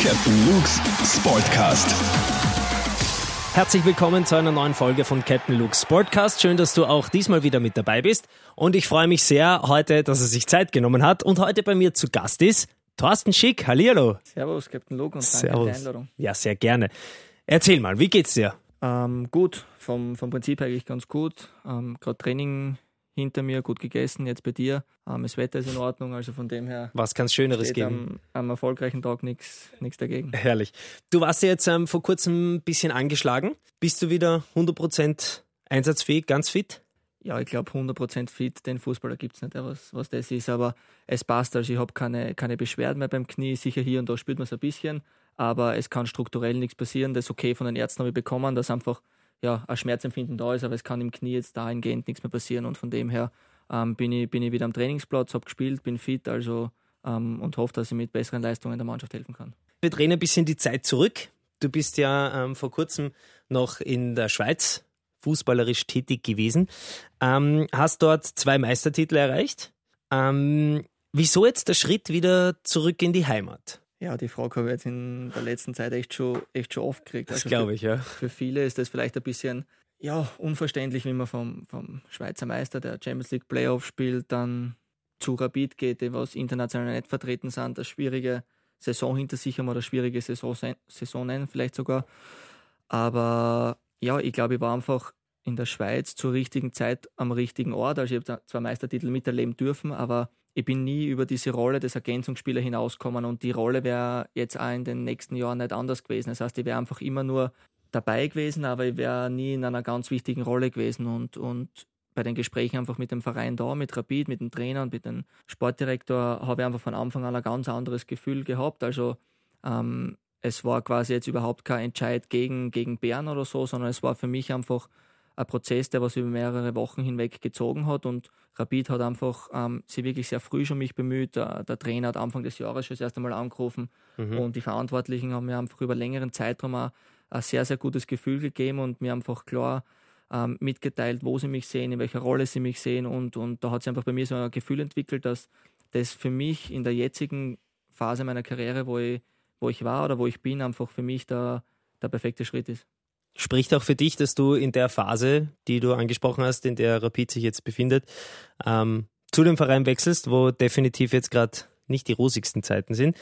Captain Luke's Sportcast. Herzlich willkommen zu einer neuen Folge von Captain Luke's Sportcast. Schön, dass du auch diesmal wieder mit dabei bist. Und ich freue mich sehr heute, dass er sich Zeit genommen hat und heute bei mir zu Gast ist Thorsten Schick. Hallihallo. Servus, Captain Luke und danke Servus. für die Einladung. Ja, sehr gerne. Erzähl mal, wie geht's dir? Ähm, gut, vom, vom Prinzip eigentlich ganz gut. Ähm, Gerade Training hinter mir, gut gegessen, jetzt bei dir. Ähm, das Wetter ist in Ordnung, also von dem her Was kann's Schöneres steht geben? am, am erfolgreichen Tag nichts dagegen. Herrlich. Du warst ja jetzt ähm, vor kurzem ein bisschen angeschlagen. Bist du wieder 100% einsatzfähig, ganz fit? Ja, ich glaube 100% fit, den Fußballer gibt es nicht, was, was das ist, aber es passt, also ich habe keine, keine Beschwerden mehr beim Knie, sicher hier und da spürt man es ein bisschen, aber es kann strukturell nichts passieren, das ist okay von den Ärzten habe ich bekommen, dass einfach ja, ein Schmerzempfinden da ist, aber es kann im Knie jetzt dahingehend nichts mehr passieren und von dem her ähm, bin, ich, bin ich wieder am Trainingsplatz, habe gespielt, bin fit also ähm, und hoffe, dass ich mit besseren Leistungen der Mannschaft helfen kann. Wir drehen ein bisschen die Zeit zurück. Du bist ja ähm, vor kurzem noch in der Schweiz fußballerisch tätig gewesen, ähm, hast dort zwei Meistertitel erreicht. Ähm, wieso jetzt der Schritt wieder zurück in die Heimat? Ja, die Frage habe ich jetzt in der letzten Zeit echt schon, echt schon oft gekriegt. Das Also glaube ich, ja. Für viele ist das vielleicht ein bisschen ja, unverständlich, wenn man vom, vom Schweizer Meister, der Champions League Playoff spielt, dann zu Rapid geht, die was international nicht vertreten sind, eine schwierige Saison hinter sich haben oder schwierige Saison, sein- Saison nennen, vielleicht sogar. Aber ja, ich glaube, ich war einfach in der Schweiz zur richtigen Zeit am richtigen Ort. Also ich habe zwei Meistertitel miterleben dürfen, aber ich bin nie über diese Rolle des Ergänzungsspielers hinausgekommen und die Rolle wäre jetzt auch in den nächsten Jahren nicht anders gewesen. Das heißt, ich wäre einfach immer nur dabei gewesen, aber ich wäre nie in einer ganz wichtigen Rolle gewesen und, und bei den Gesprächen einfach mit dem Verein da, mit Rapid, mit dem Trainer und mit dem Sportdirektor habe ich einfach von Anfang an ein ganz anderes Gefühl gehabt. Also ähm, es war quasi jetzt überhaupt kein Entscheid gegen, gegen Bern oder so, sondern es war für mich einfach ein Prozess, der was über mehrere Wochen hinweg gezogen hat und Rapid hat einfach ähm, sich wirklich sehr früh schon mich bemüht. Der, der Trainer hat Anfang des Jahres schon das erste Mal angerufen und die Verantwortlichen haben mir einfach über längeren Zeitraum auch ein sehr, sehr gutes Gefühl gegeben und mir einfach klar ähm, mitgeteilt, wo sie mich sehen, in welcher Rolle sie mich sehen und, und da hat sich einfach bei mir so ein Gefühl entwickelt, dass das für mich in der jetzigen Phase meiner Karriere, wo ich, wo ich war oder wo ich bin, einfach für mich der, der perfekte Schritt ist. Spricht auch für dich, dass du in der Phase, die du angesprochen hast, in der Rapid sich jetzt befindet, ähm, zu dem Verein wechselst, wo definitiv jetzt gerade nicht die rosigsten Zeiten sind.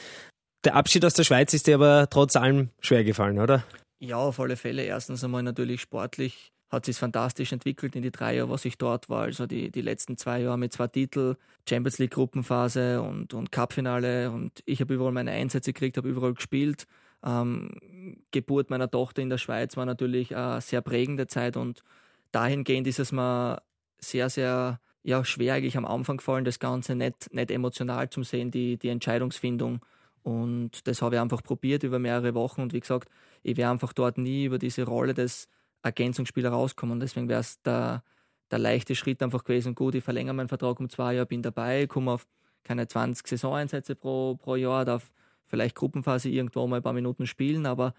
Der Abschied aus der Schweiz ist dir aber trotz allem schwer gefallen, oder? Ja, auf alle Fälle. Erstens einmal natürlich sportlich hat sich fantastisch entwickelt in die drei Jahre, was ich dort war. Also die, die letzten zwei Jahre mit zwei Titel, Champions League Gruppenphase und, und Cupfinale und ich habe überall meine Einsätze gekriegt, habe überall gespielt. Ähm, Geburt meiner Tochter in der Schweiz war natürlich eine sehr prägende Zeit und dahingehend ist es mir sehr, sehr ja, schwer eigentlich am Anfang gefallen, das Ganze nicht, nicht emotional zu sehen, die, die Entscheidungsfindung. Und das habe ich einfach probiert über mehrere Wochen. Und wie gesagt, ich wäre einfach dort nie über diese Rolle des Ergänzungsspielers rauskommen. Deswegen wäre es der, der leichte Schritt einfach gewesen. Gut, ich verlängere meinen Vertrag um zwei Jahre, bin dabei, komme auf keine 20 Saisoneinsätze pro, pro Jahr, darf vielleicht Gruppenphase irgendwo mal ein paar Minuten spielen, aber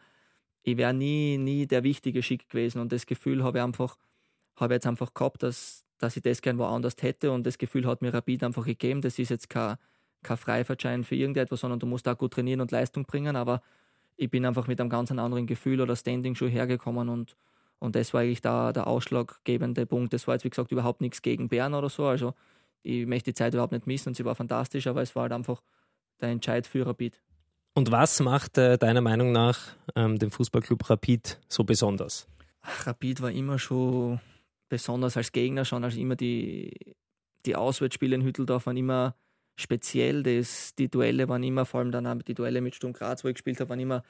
ich wäre nie, nie der wichtige Schick gewesen. Und das Gefühl habe ich einfach, habe jetzt einfach gehabt, dass, dass ich das gern woanders hätte. Und das Gefühl hat mir Rapid einfach gegeben. Das ist jetzt kein, kein Freifahrtschein für irgendetwas, sondern du musst auch gut trainieren und Leistung bringen. Aber ich bin einfach mit einem ganz anderen Gefühl oder Standing schon hergekommen und, und das war eigentlich da der ausschlaggebende Punkt. Das war jetzt, wie gesagt, überhaupt nichts gegen Bern oder so. Also ich möchte die Zeit überhaupt nicht missen und sie war fantastisch, aber es war halt einfach der Entscheid für Rapid. Und was macht äh, deiner Meinung nach ähm, den Fußballclub Rapid so besonders? Ach, Rapid war immer schon besonders als Gegner schon, also immer die, die Auswärtsspiele in Hütteldorf waren immer speziell. Das, die Duelle waren immer, vor allem dann die Duelle mit Sturm Graz, wo ich gespielt habe, waren immer,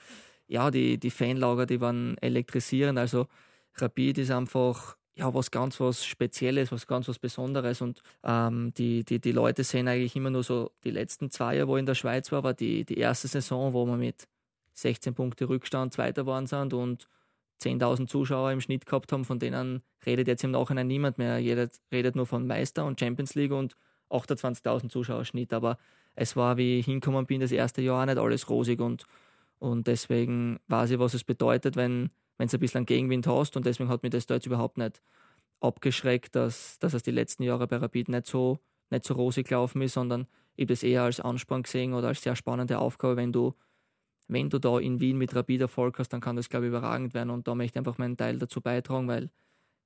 ja, die, die Fanlager, die waren elektrisierend. Also Rapid ist einfach ja was ganz was Spezielles, was ganz was Besonderes. Und ähm, die, die, die Leute sehen eigentlich immer nur so die letzten zwei Jahre, wo ich in der Schweiz war, war die, die erste Saison, wo wir mit 16 Punkte Rückstand Zweiter waren sind und 10.000 Zuschauer im Schnitt gehabt haben, von denen redet jetzt im Nachhinein niemand mehr. Jeder redet nur von Meister und Champions League und 28.000 Zuschauer Schnitt. Aber es war, wie ich hinkommen bin, das erste Jahr auch nicht alles rosig und, und deswegen weiß ich, was es bedeutet, wenn wenn es ein bisschen Gegenwind hast und deswegen hat mich das da jetzt überhaupt nicht abgeschreckt, dass, dass es die letzten Jahre bei Rapid nicht so, nicht so rosig gelaufen ist, sondern ich habe das eher als Ansporn gesehen oder als sehr spannende Aufgabe, wenn du wenn du da in Wien mit Rapid Erfolg hast, dann kann das, glaube ich, überragend werden. Und da möchte ich einfach meinen Teil dazu beitragen, weil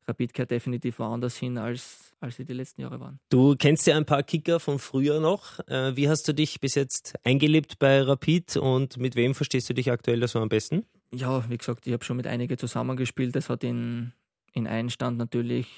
Rapid kehrt definitiv woanders hin, als, als sie die letzten Jahre waren. Du kennst ja ein paar Kicker von früher noch. Äh, wie hast du dich bis jetzt eingelebt bei Rapid und mit wem verstehst du dich aktuell so am besten? Ja, wie gesagt, ich habe schon mit einigen zusammengespielt. Das hat in, in Einstand natürlich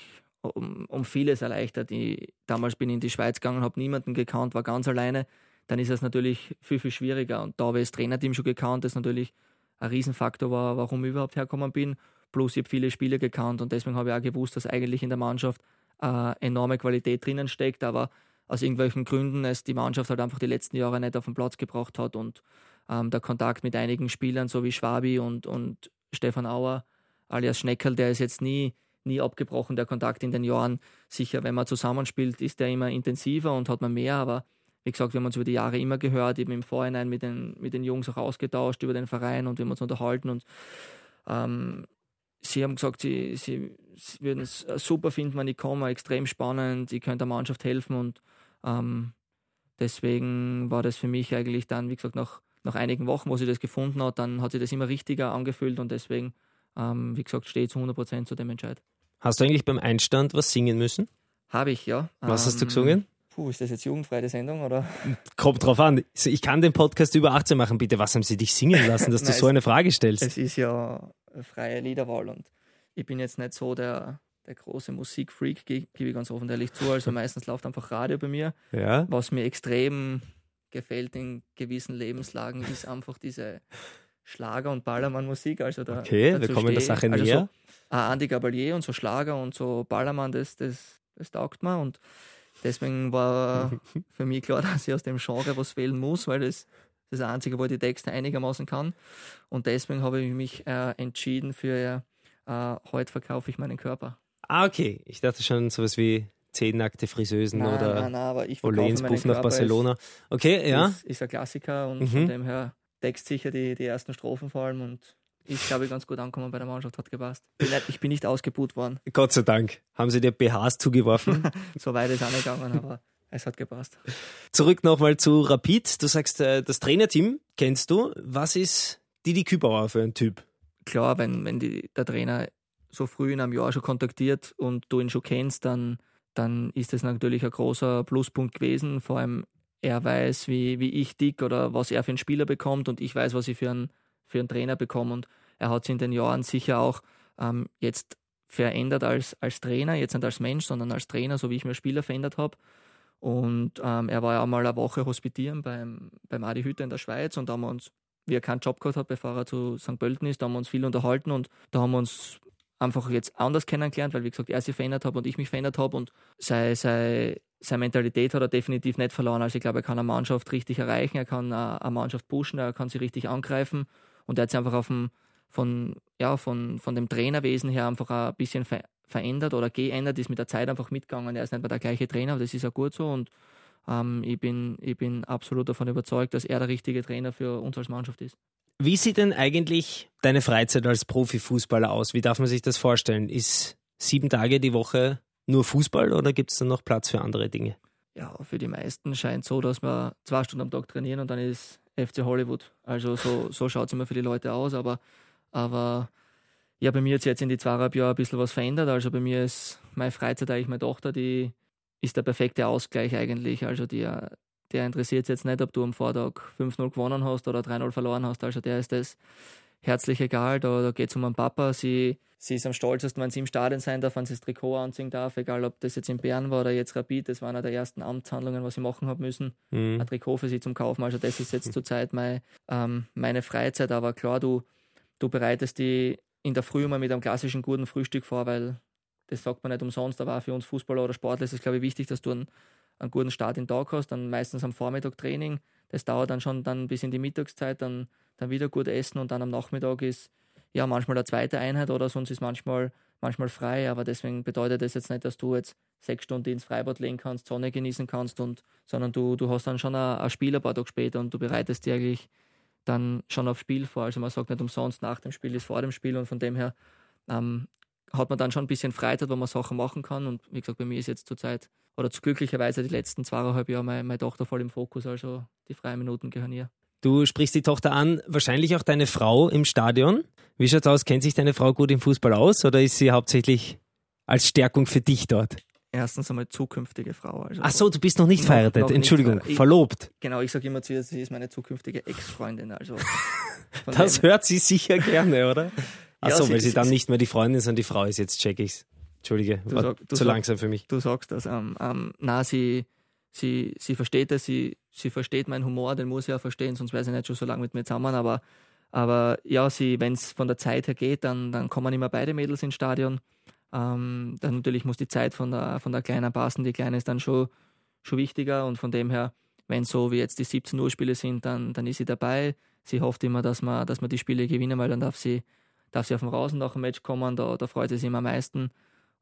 um, um vieles erleichtert. Ich, damals bin ich in die Schweiz gegangen, habe niemanden gekannt, war ganz alleine. Dann ist es natürlich viel, viel schwieriger. Und da habe ich das Trainerteam schon gekannt, das natürlich ein Riesenfaktor war, warum ich überhaupt hergekommen bin. Plus, ich habe viele Spiele gekannt und deswegen habe ich auch gewusst, dass eigentlich in der Mannschaft äh, enorme Qualität drinnen steckt, aber aus irgendwelchen Gründen es die Mannschaft halt einfach die letzten Jahre nicht auf den Platz gebracht hat und ähm, der Kontakt mit einigen Spielern, so wie Schwabi und, und Stefan Auer, alias Schneckerl, der ist jetzt nie nie abgebrochen, der Kontakt in den Jahren. Sicher, wenn man zusammenspielt, ist der immer intensiver und hat man mehr, aber wie gesagt, wir haben uns über die Jahre immer gehört, eben im Vorhinein mit den, mit den Jungs auch ausgetauscht über den Verein und wir haben uns unterhalten und ähm, sie haben gesagt, sie, sie, sie würden es super finden, wenn ich komme, extrem spannend, ich könnte der Mannschaft helfen und ähm, deswegen war das für mich eigentlich dann, wie gesagt, nach, nach einigen Wochen, wo sie das gefunden hat, dann hat sich das immer richtiger angefühlt und deswegen, ähm, wie gesagt, stehe ich zu 100% zu dem Entscheid. Hast du eigentlich beim Einstand was singen müssen? Habe ich, ja. Was ähm, hast du gesungen? Puh, ist das jetzt jugendfreie Sendung oder? Kommt drauf an. Ich kann den Podcast über 18 machen. Bitte, was haben sie dich singen lassen, dass Nein, du so eine Frage stellst? Es ist ja freie Liederwahl und ich bin jetzt nicht so der, der große Musikfreak, gebe ich ganz offen ehrlich zu. Also meistens läuft einfach Radio bei mir. Ja. Was mir extrem gefällt in gewissen Lebenslagen, ist einfach diese Schlager- und Ballermann-Musik. Also da, okay, wir kommen der Sache also näher. So, uh, Andy Gabalier und so Schlager und so Ballermann, das, das, das taugt mir. Und deswegen war für mich klar, dass ich aus dem Genre was wählen muss, weil das das Einzige, wo ich die Texte einigermaßen kann. Und deswegen habe ich mich äh, entschieden für äh, heute verkaufe ich meinen Körper. Ah, okay. Ich dachte schon sowas wie zehn nackte Friseusen nein, oder nein, nein, aber ich Oleens Buff nach Barcelona. okay, ja. Ist, ist ein Klassiker und mhm. von dem her textsicher die, die ersten Strophen vor allem und ist, glaube ich, ganz gut angekommen bei der Mannschaft, hat gepasst. Ich bin nicht ausgebuht worden. Gott sei Dank. Haben sie dir BHs zugeworfen? so weit ist auch nicht gegangen, aber es hat gepasst. Zurück nochmal zu Rapid. Du sagst, äh, das Trainerteam kennst du. Was ist Didi Kübauer für ein Typ? Klar, wenn, wenn die, der Trainer so früh in einem Jahr schon kontaktiert und du ihn schon kennst, dann, dann ist das natürlich ein großer Pluspunkt gewesen. Vor allem er weiß, wie, wie ich dick oder was er für einen Spieler bekommt und ich weiß, was ich für einen, für einen Trainer bekomme. Und er hat sich in den Jahren sicher auch ähm, jetzt verändert als, als Trainer, jetzt nicht als Mensch, sondern als Trainer, so wie ich mir Spieler verändert habe. Und ähm, er war ja einmal eine Woche hospitieren beim, beim Adi Hütte in der Schweiz und da haben wir uns, wie er keinen Job gehabt hat, bevor er zu St. Pölten ist, da haben wir uns viel unterhalten und da haben wir uns einfach jetzt anders kennengelernt, weil wie gesagt, er sich verändert hat und ich mich verändert habe und sei, sei, seine Mentalität hat er definitiv nicht verloren. Also ich glaube, er kann eine Mannschaft richtig erreichen, er kann eine Mannschaft pushen, er kann sie richtig angreifen und er hat sich einfach auf dem, von, ja, von, von dem Trainerwesen her einfach ein bisschen ver verändert oder geändert, ist mit der Zeit einfach mitgegangen. Er ist nicht mehr der gleiche Trainer, das ist ja gut so und ähm, ich, bin, ich bin absolut davon überzeugt, dass er der richtige Trainer für uns als Mannschaft ist. Wie sieht denn eigentlich deine Freizeit als Profifußballer aus? Wie darf man sich das vorstellen? Ist sieben Tage die Woche nur Fußball oder gibt es dann noch Platz für andere Dinge? Ja, für die meisten scheint so, dass wir zwei Stunden am Tag trainieren und dann ist FC Hollywood. Also so, so schaut es immer für die Leute aus, aber, aber ja, bei mir hat sich jetzt in die zweieinhalb Jahre ein bisschen was verändert. Also bei mir ist meine Freizeit eigentlich meine Tochter, die ist der perfekte Ausgleich eigentlich. Also die, der interessiert jetzt nicht, ob du am Vortag 5-0 gewonnen hast oder 3-0 verloren hast. Also der ist das herzlich egal. Da, da geht es um einen Papa. Sie, sie ist am stolzesten, wenn sie im Stadion sein darf, wenn sie das Trikot anziehen darf, egal ob das jetzt in Bern war oder jetzt Rapid. Das war einer der ersten Amtshandlungen, was ich machen habe müssen. Mhm. Ein Trikot für sie zum Kaufen. Also das ist jetzt zurzeit mein, ähm, meine Freizeit. Aber klar, du, du bereitest die in der Früh mal mit einem klassischen guten Frühstück vor, weil das sagt man nicht umsonst, aber auch für uns Fußballer oder Sportler ist es, glaube ich, wichtig, dass du einen, einen guten Start in Tag hast, dann meistens am Vormittag Training. Das dauert dann schon dann bis in die Mittagszeit, dann dann wieder gut essen und dann am Nachmittag ist ja manchmal eine zweite Einheit oder sonst ist manchmal, manchmal frei, aber deswegen bedeutet das jetzt nicht, dass du jetzt sechs Stunden ins Freibad legen kannst, Sonne genießen kannst und sondern du, du hast dann schon ein, ein Spiel ein paar Tage später und du bereitest dir eigentlich dann schon aufs Spiel vor. Also man sagt nicht umsonst, nach dem Spiel ist vor dem Spiel und von dem her ähm, hat man dann schon ein bisschen Freizeit, wo man Sachen machen kann. Und wie gesagt, bei mir ist jetzt zurzeit oder zu glücklicherweise die letzten zweieinhalb Jahre meine, meine Tochter voll im Fokus, also die freien Minuten gehören ihr. Du sprichst die Tochter an, wahrscheinlich auch deine Frau im Stadion. Wie schaut's aus? Kennt sich deine Frau gut im Fußball aus oder ist sie hauptsächlich als Stärkung für dich dort? Erstens einmal zukünftige Frau. Also Ach so, du bist noch nicht Noch- verheiratet. noch nicht Entschuldigung. Ich- verlobt. Genau, ich sage immer zu ihr, sie ist meine zukünftige Ex-Freundin. Also Das hört sie sicher gerne, oder? Ach Ja, so, sie- weil sie sie- dann nicht mehr die Freundin, sondern die Frau ist. Jetzt check ich's. Entschuldige, Du war sag- zu sag- langsam für mich. du sagst das. Ähm, ähm, na, sie, sie, sie versteht das, sie, sie versteht meinen Humor, den muss sie ja verstehen, sonst wäre sie nicht schon so lange mit mir zusammen. Aber, aber ja, sie, wenn es von der Zeit her geht, dann, dann kommen immer beide Mädels ins Stadion. Ähm, dann natürlich muss die Zeit von der, von der Kleinen passen. Die Kleine ist dann schon, schon wichtiger und von dem her, wenn so wie jetzt die 17 Uhr Spiele sind, dann, dann ist sie dabei. Sie hofft immer, dass wir, dass wir die Spiele gewinnen, weil dann darf sie, darf sie auf dem Rasen nach dem Match kommen, da, da freut sie sich immer am meisten.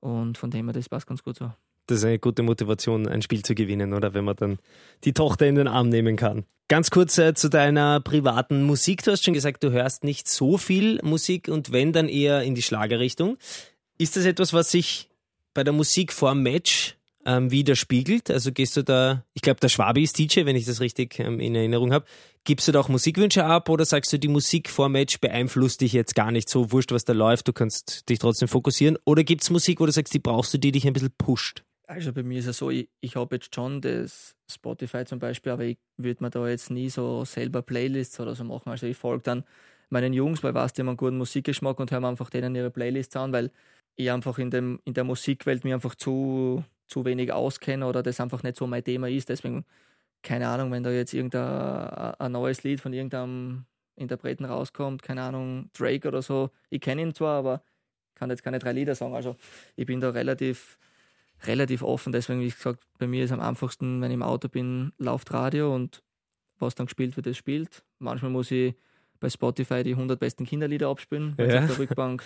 Und von dem her, das passt ganz gut so. Das ist eine gute Motivation, ein Spiel zu gewinnen, oder? Wenn man dann die Tochter in den Arm nehmen kann. Ganz kurz äh, zu deiner privaten Musik. Du hast schon gesagt, du hörst nicht so viel Musik und wenn, dann eher in die Schlagerrichtung. Ist das etwas, was sich bei der Musik vor dem Match ähm, widerspiegelt? Also gehst du da, ich glaube, der Schwabi ist DJ, wenn ich das richtig ähm, in Erinnerung habe. Gibst du da auch Musikwünsche ab oder sagst du, die Musik vor Match beeinflusst dich jetzt gar nicht so, wurscht, was da läuft, du kannst dich trotzdem fokussieren? Oder gibt es Musik, wo du sagst, die brauchst du, die dich ein bisschen pusht? Also bei mir ist es so, ich, ich habe jetzt schon das Spotify zum Beispiel, aber ich würde mir da jetzt nie so selber Playlists oder so machen. Also ich folge dann meinen Jungs, weil ich weiß, die haben einen guten Musikgeschmack und höre mir einfach denen ihre Playlists an, weil ich einfach in, dem, in der Musikwelt mir einfach zu, zu wenig auskenne oder das einfach nicht so mein Thema ist. Deswegen, keine Ahnung, wenn da jetzt irgendein ein neues Lied von irgendeinem Interpreten rauskommt, keine Ahnung, Drake oder so, ich kenne ihn zwar, aber kann jetzt keine drei Lieder sagen. Also ich bin da relativ relativ offen. Deswegen, wie gesagt, bei mir ist am einfachsten, wenn ich im Auto bin, läuft Radio und was dann gespielt wird, das spielt. Manchmal muss ich bei Spotify die 100 besten Kinderlieder abspielen, Ja. auf der Rückbank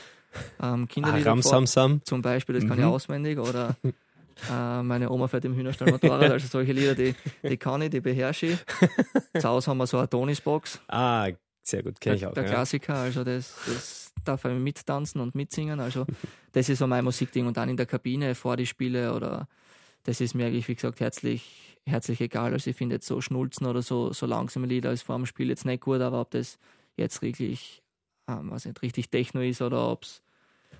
ähm, Ah, Kinderlieder Ram vor, Sam Sam. zum Beispiel, das kann ich Mhm. auswendig. Oder äh, meine Oma fährt im Hühnerstall Motorrad, also solche Lieder, die, die kann ich, die beherrsche ich. Zu Hause haben wir so eine Tonisbox, Ah, sehr gut, kenne ich auch. der Ja. Klassiker, also das, das darf ich mittanzen und mitsingen. Also das ist so mein Musikding. Und dann in der Kabine vor die Spiele oder das ist mir eigentlich, wie gesagt, herzlich, herzlich egal. Also ich finde jetzt so Schnulzen oder so, so langsame Lieder als vor dem Spiel jetzt nicht gut, aber ob das jetzt wirklich, ähm, was nicht, richtig Techno ist oder ob es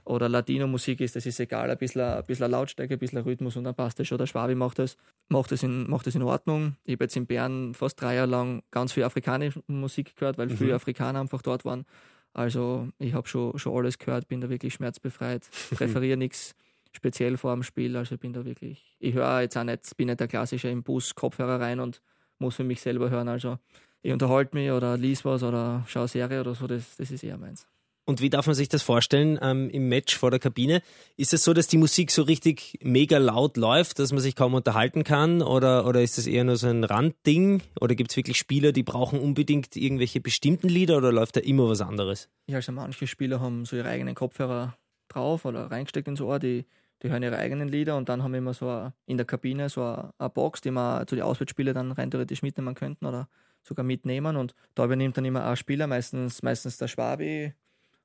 oder Latino-Musik ist, das ist egal. Ein bisschen, ein bisschen Lautstärke, ein bisschen Rhythmus und dann passt das schon. Der Schwabi macht das, macht das, in, macht das in Ordnung. Ich habe jetzt in Bern fast drei Jahre lang ganz viel afrikanische Musik gehört, weil viele Afrikaner einfach dort waren. Also ich habe schon, schon alles gehört, bin da wirklich schmerzbefreit, präferiere nichts speziell vor dem Spiel. Also ich bin da wirklich, ich höre jetzt auch nicht, bin nicht der klassische im Bus Kopfhörer rein und muss für mich selber hören. Also ich unterhalte mich oder lies was oder schaue Serie oder so, das, das ist eher meins. Und wie darf man sich das vorstellen ähm, im Match vor der Kabine? Ist es so, dass die Musik so richtig mega laut läuft, dass man sich kaum unterhalten kann? Oder, oder ist das eher nur so ein Randding? Oder gibt es wirklich Spieler, die brauchen unbedingt irgendwelche bestimmten Lieder oder läuft da immer was anderes? Ja, also manche Spieler haben so ihre eigenen Kopfhörer drauf oder reingesteckt ins Ohr, die, die hören ihre eigenen Lieder und dann haben wir immer so a, in der Kabine so eine, eine Box, die wir zu den Auswärtsspielen dann rein theoretisch mitnehmen könnten oder sogar mitnehmen und da übernimmt dann immer ein Spieler, meistens, meistens der Schwabi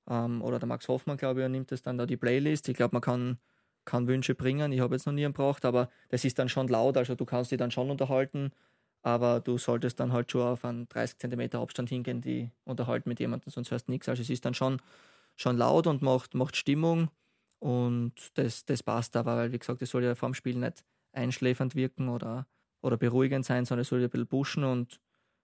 ähm, oder der Max Hoffmann, glaube ich, übernimmt das dann da die Playlist. Ich glaube, man kann, kann Wünsche bringen, ich habe jetzt noch nie einen braucht, aber das ist dann schon laut, also du kannst dich dann schon unterhalten, aber du solltest dann halt schon auf einen 30 cm Abstand hingehen, die unterhalten mit jemandem, sonst hörst du nichts. Also es ist dann schon, schon laut und macht, macht Stimmung und das, das passt aber, weil wie gesagt, es soll ja vor dem Spiel nicht einschläfernd wirken oder, oder beruhigend sein, sondern es soll ja ein bisschen pushen und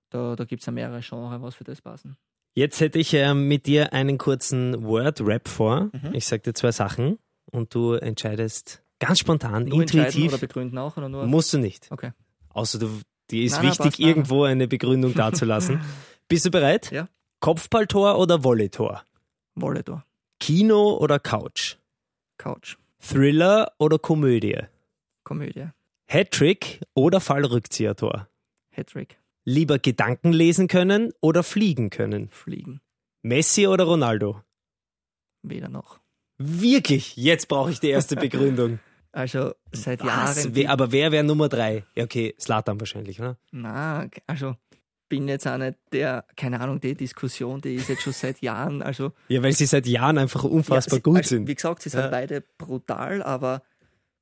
da, da gibt es ja mehrere Genres, was für das passen. Jetzt hätte ich ähm, mit dir einen kurzen Word-Rap vor. Mhm. Ich sage dir zwei Sachen und du entscheidest ganz spontan, Nur intuitiv. oder begründen auch oder nur? Musst du nicht. Okay. Außer du, dir ist Nein, nein, wichtig, nein, irgendwo eine Begründung dazulassen. Bist du bereit? Ja. Kopfballtor oder Volleytor? Da. Kino oder Couch? Couch. Thriller oder Komödie? Komödie. Hattrick oder Fallrückziehertor? Hattrick. Lieber Gedanken lesen können oder fliegen können? Fliegen. Messi oder Ronaldo? Weder noch. Wirklich? Jetzt brauche ich die erste Begründung. Also seit Was? Jahren. Wer, aber wer wäre Nummer drei? Ja, okay, Slatan wahrscheinlich, oder? Na, also bin jetzt auch nicht der, keine Ahnung, die Diskussion, die ist jetzt schon seit Jahren, also Ja, weil sie seit Jahren einfach unfassbar sie, gut also, sind. Wie gesagt, sie sind Ja. beide brutal, aber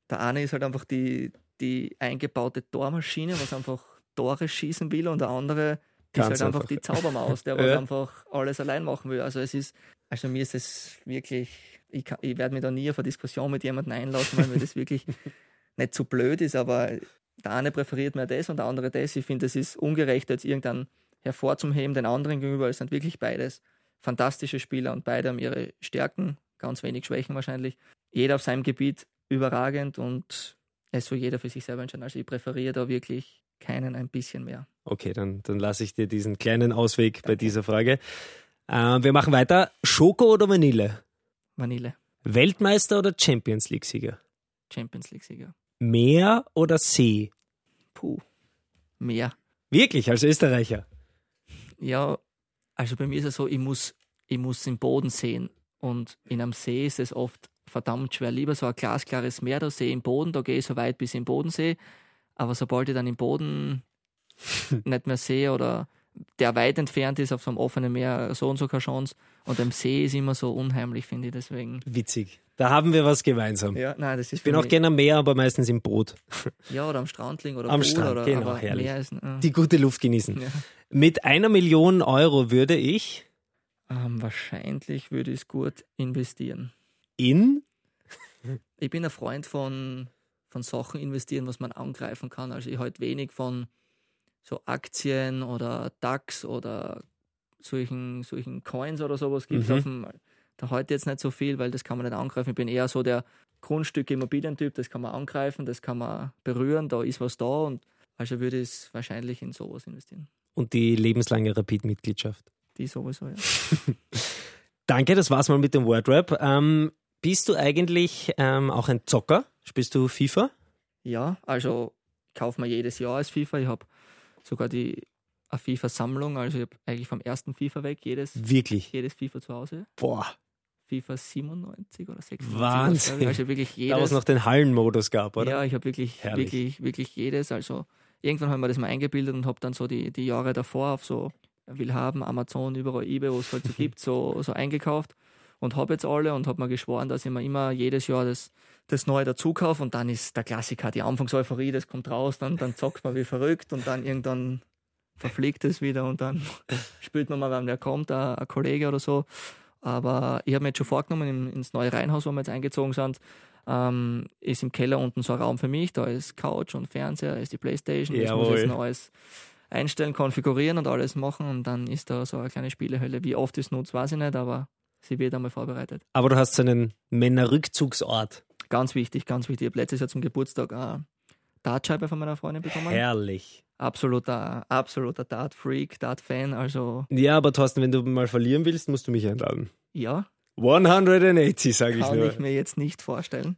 der eine ist halt einfach die, die eingebaute Tormaschine, was einfach Tore schießen will und der andere ist Ganz halt einfach, einfach. die Zaubermaus, der was Ja. einfach alles allein machen will. Also es ist, also mir ist es wirklich, ich, kann- ich werde mich da nie auf eine Diskussion mit jemandem einlassen, weil mir das wirklich nicht zu blöd ist, aber der eine präferiert mehr das und der andere das. Ich finde, es ist ungerecht, jetzt irgendeinen hervorzuheben, den anderen gegenüber. Es sind wirklich beides fantastische Spieler und beide haben ihre Stärken, ganz wenig Schwächen wahrscheinlich. Jeder auf seinem Gebiet überragend und es soll jeder für sich selber entscheiden. Also ich präferiere da wirklich keinen ein bisschen mehr. Okay, dann, dann lasse ich dir diesen kleinen Ausweg bei dieser Frage. Äh, wir machen weiter. Schoko oder Vanille? Vanille, Weltmeister oder Champions League-Sieger? Champions League-Sieger. Meer oder See? Puh, mehr. Wirklich, als Österreicher? Ja, also bei mir ist es so, ich muss, ich muss den Boden sehen. Und in einem See ist es oft verdammt schwer. Lieber so ein glasklares Meer, da sehe ich im Boden, da gehe ich so weit bis ich im Boden sehe. Aber sobald ich dann im Boden nicht mehr sehe oder der weit entfernt ist auf so einem offenen Meer, so und so keine Chance. Und am See ist immer so unheimlich, finde ich. Deswegen. Witzig. Da haben wir was gemeinsam. Ja, nein, das ist Ich bin auch gerne am Meer, aber meistens im Boot. Ja, oder am Strand liegen oder Am Pool Strand, oder genau, herrlich. Meer ist, äh, Die gute Luft genießen. ja. Mit einer Million Euro würde ich ähm, wahrscheinlich würde ich es gut investieren. in Ich bin ein Freund von, von Sachen investieren, was man angreifen kann. Also ich halte wenig von so Aktien oder DAX oder solchen, solchen Coins oder sowas gibt. Mhm. Da ich jetzt nicht so viel, weil das kann man nicht angreifen. Ich bin eher so der Grundstücke Immobilientyp, das kann man angreifen, das kann man berühren, da ist was da und also würde ich es wahrscheinlich in sowas investieren. und die lebenslange Rapid-Mitgliedschaft. Die sowieso, ja. Danke, das war's mal mit dem Wordrap. Ähm, bist du eigentlich ähm, auch ein Zocker? Spielst du FIFA? Ja, also kaufe mir jedes Jahr als FIFA. Ich habe sogar die eine FIFA-Sammlung, also ich habe eigentlich vom ersten FIFA weg jedes, Wirklich? jedes FIFA zu Hause. Boah, FIFA 97 oder 96. Wahnsinn. ich. Also wirklich da was jedes. noch den Hallenmodus gab, oder? Ja, ich habe wirklich, Herrlich. wirklich, wirklich jedes. Also irgendwann haben wir das mal eingebildet und habe dann so die, die Jahre davor auf so Willhaben, Amazon, überall eBay, wo es halt so gibt, so, so eingekauft und habe jetzt alle und habe mir geschworen, dass ich mir immer jedes Jahr das, das Neue dazu kaufe und dann ist der Klassiker, die Anfangseuphorie, das kommt raus, dann, dann zockt man wie verrückt und dann irgendwann verfliegt es wieder und dann spielt man mal, wenn der kommt, ein, ein Kollege oder so. Aber ich habe mir jetzt schon vorgenommen, ins neue Reihenhaus, wo wir jetzt eingezogen sind, ähm, ist im Keller unten so ein Raum für mich. Da ist Couch und Fernseher, ist die Playstation. Das muss ich Jawohl. jetzt noch alles einstellen, konfigurieren und alles machen. Und dann ist da so eine kleine Spielehölle. Wie oft es nutzt, weiß ich nicht, aber sie wird einmal vorbereitet. Aber du hast so einen Männerrückzugsort. Ganz wichtig, ganz wichtig. Ich habe letztes Jahr zum Geburtstag eine Dartscheibe von meiner Freundin bekommen. Herrlich. Absoluter, absoluter Dart-Freak, Dart-Fan. Also Ja, aber Thorsten, wenn du mal verlieren willst, musst du mich einladen. ja, 180, sage ich kann nur. ich mir jetzt nicht vorstellen.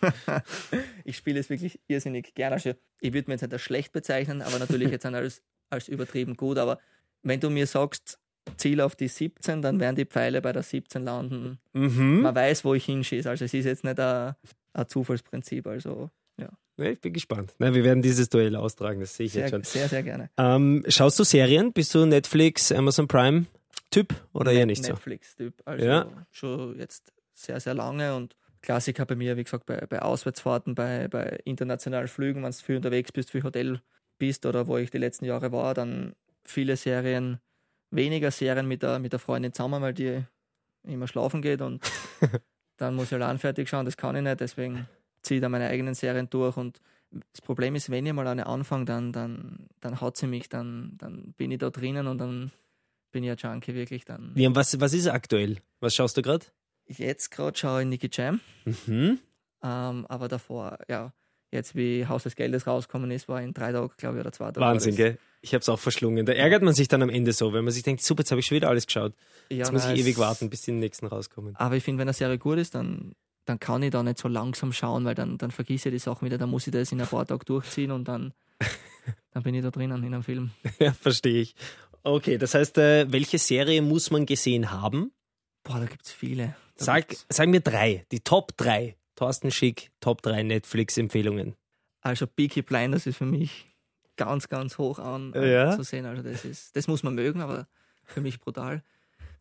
ich spiele es wirklich irrsinnig gerne. Also ich würde mir jetzt nicht als schlecht bezeichnen, aber natürlich jetzt nicht als, als übertrieben gut. Aber wenn du mir sagst, Ziel auf die 17, dann werden die Pfeile bei der 17 landen. Mhm. Man weiß, wo ich hinschieße. Also es ist jetzt nicht ein, ein Zufallsprinzip. Also Ja, ich bin gespannt. Nein, wir werden dieses Duell austragen, das sehe ich jetzt sehr, schon. sehr, sehr gerne. Ähm, schaust du Serien? Bist du Netflix, Amazon Prime Typ oder eher nicht so? Netflix-Typ. Also Ja. schon jetzt sehr, sehr lange und Klassiker bei mir, wie gesagt, bei, bei Auswärtsfahrten, bei, bei internationalen Flügen, wenn du viel unterwegs bist, viel Hotel bist oder wo ich die letzten Jahre war, dann viele Serien, weniger Serien mit der, mit der Freundin zusammen, weil die immer schlafen geht und dann muss ich allein fertig schauen, das kann ich nicht, deswegen ziehe ich da meine eigenen Serien durch und das Problem ist, wenn ich mal eine anfange, dann, dann, dann hat sie mich, dann, dann bin ich da drinnen und dann bin ich ein Junkie wirklich dann. Ja, und was, was ist aktuell? Was schaust du gerade? Jetzt gerade schaue ich Nicky Jam, Mhm. ähm, aber davor, ja, jetzt wie Haus des Geldes rausgekommen ist, war in drei Tagen, glaube ich, oder zwei Tagen. Wahnsinn, gell? Ich habe es auch verschlungen. Da ärgert man sich dann am Ende so, wenn man sich denkt, super, jetzt habe ich schon wieder alles geschaut. Ja, Jetzt muss ich ewig warten, bis die nächsten rauskommen. Aber ich finde, wenn eine Serie gut ist, dann, dann kann ich da nicht so langsam schauen, weil dann, dann vergesse ich die Sachen wieder, dann muss ich das in ein paar Tagen durchziehen und dann, dann bin ich da drinnen in einem Film. ja, verstehe ich. Okay, das heißt, äh, welche Serie muss man gesehen haben? Boah, da gibt es viele. Da Sag, gibt's- sag mir drei, die Top drei. Thorsten Schick, Top drei Netflix-Empfehlungen. Also Peaky Blinders ist für mich ganz, ganz hoch an Ja? zu sehen. Also das ist, das muss man mögen, aber für mich brutal.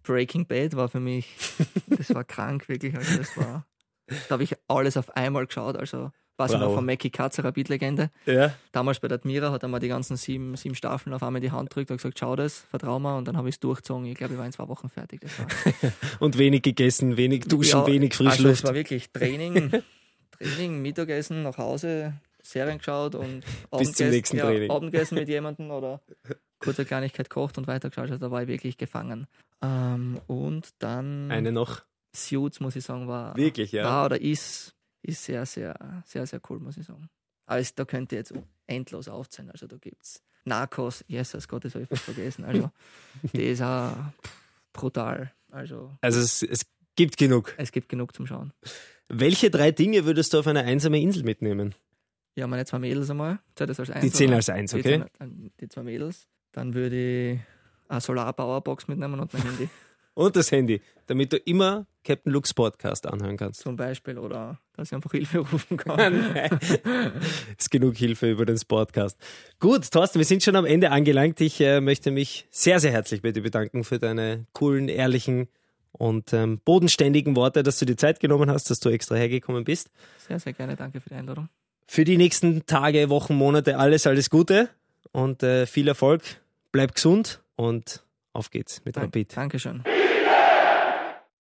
Breaking Bad war für mich, das war krank wirklich. Also das war, da habe ich alles auf einmal geschaut. Also Weiß ich noch von Mackie Katzer, Beat-Legende. Ja. Damals bei der Admira hat er mir die ganzen sieben, sieben Staffeln auf einmal in die Hand gedrückt und gesagt, schau das, vertrau mir. Und dann habe ich es durchgezogen. Ich glaube, ich war in zwei Wochen fertig. Und wenig gegessen, wenig duschen, Ja, wenig Also es Frischluft. war wirklich Training, Training, Mittagessen, nach Hause, Serien geschaut und Bis zum nächsten ja, Training. Abendessen mit jemandem oder kurze Kleinigkeit kocht und weitergeschaut. Also da war ich wirklich gefangen. Ähm, und dann Eine noch. Suits, muss ich sagen, war, Wirklich, ja. war oder ist, ist sehr, sehr, sehr, sehr cool, muss ich sagen. Also da könnte jetzt endlos aufzählen. Also da gibt es Narcos, Jesus Gott, das habe ich fast vergessen. Also die ist auch brutal. Also Also es, es gibt genug. es gibt genug zum Schauen. Welche drei Dinge würdest du auf eine einsame Insel mitnehmen? Ja, meine zwei Mädels einmal. Zählt das als eins, Die zählen als eins, Die okay? zählen- Die zwei Mädels. Dann würde ich eine Solar-Powerbox mitnehmen und mein Handy Und das Handy, damit du immer Captain Luke's Podcast anhören kannst. zum Beispiel oder dass ich einfach Hilfe rufen kann. Nein. ist genug Hilfe über den Sportcast. Gut, Thorsten, wir sind schon am Ende angelangt. Ich äh, möchte mich sehr, sehr herzlich bei dir bedanken für deine coolen, ehrlichen und ähm, bodenständigen Worte, dass du dir Zeit genommen hast, dass du extra hergekommen bist. Sehr, sehr gerne. Danke für die Einladung. Für die nächsten Tage, Wochen, Monate alles, alles Gute und äh, viel Erfolg. Bleib gesund und auf geht's mit Dank, Rapid. Dankeschön.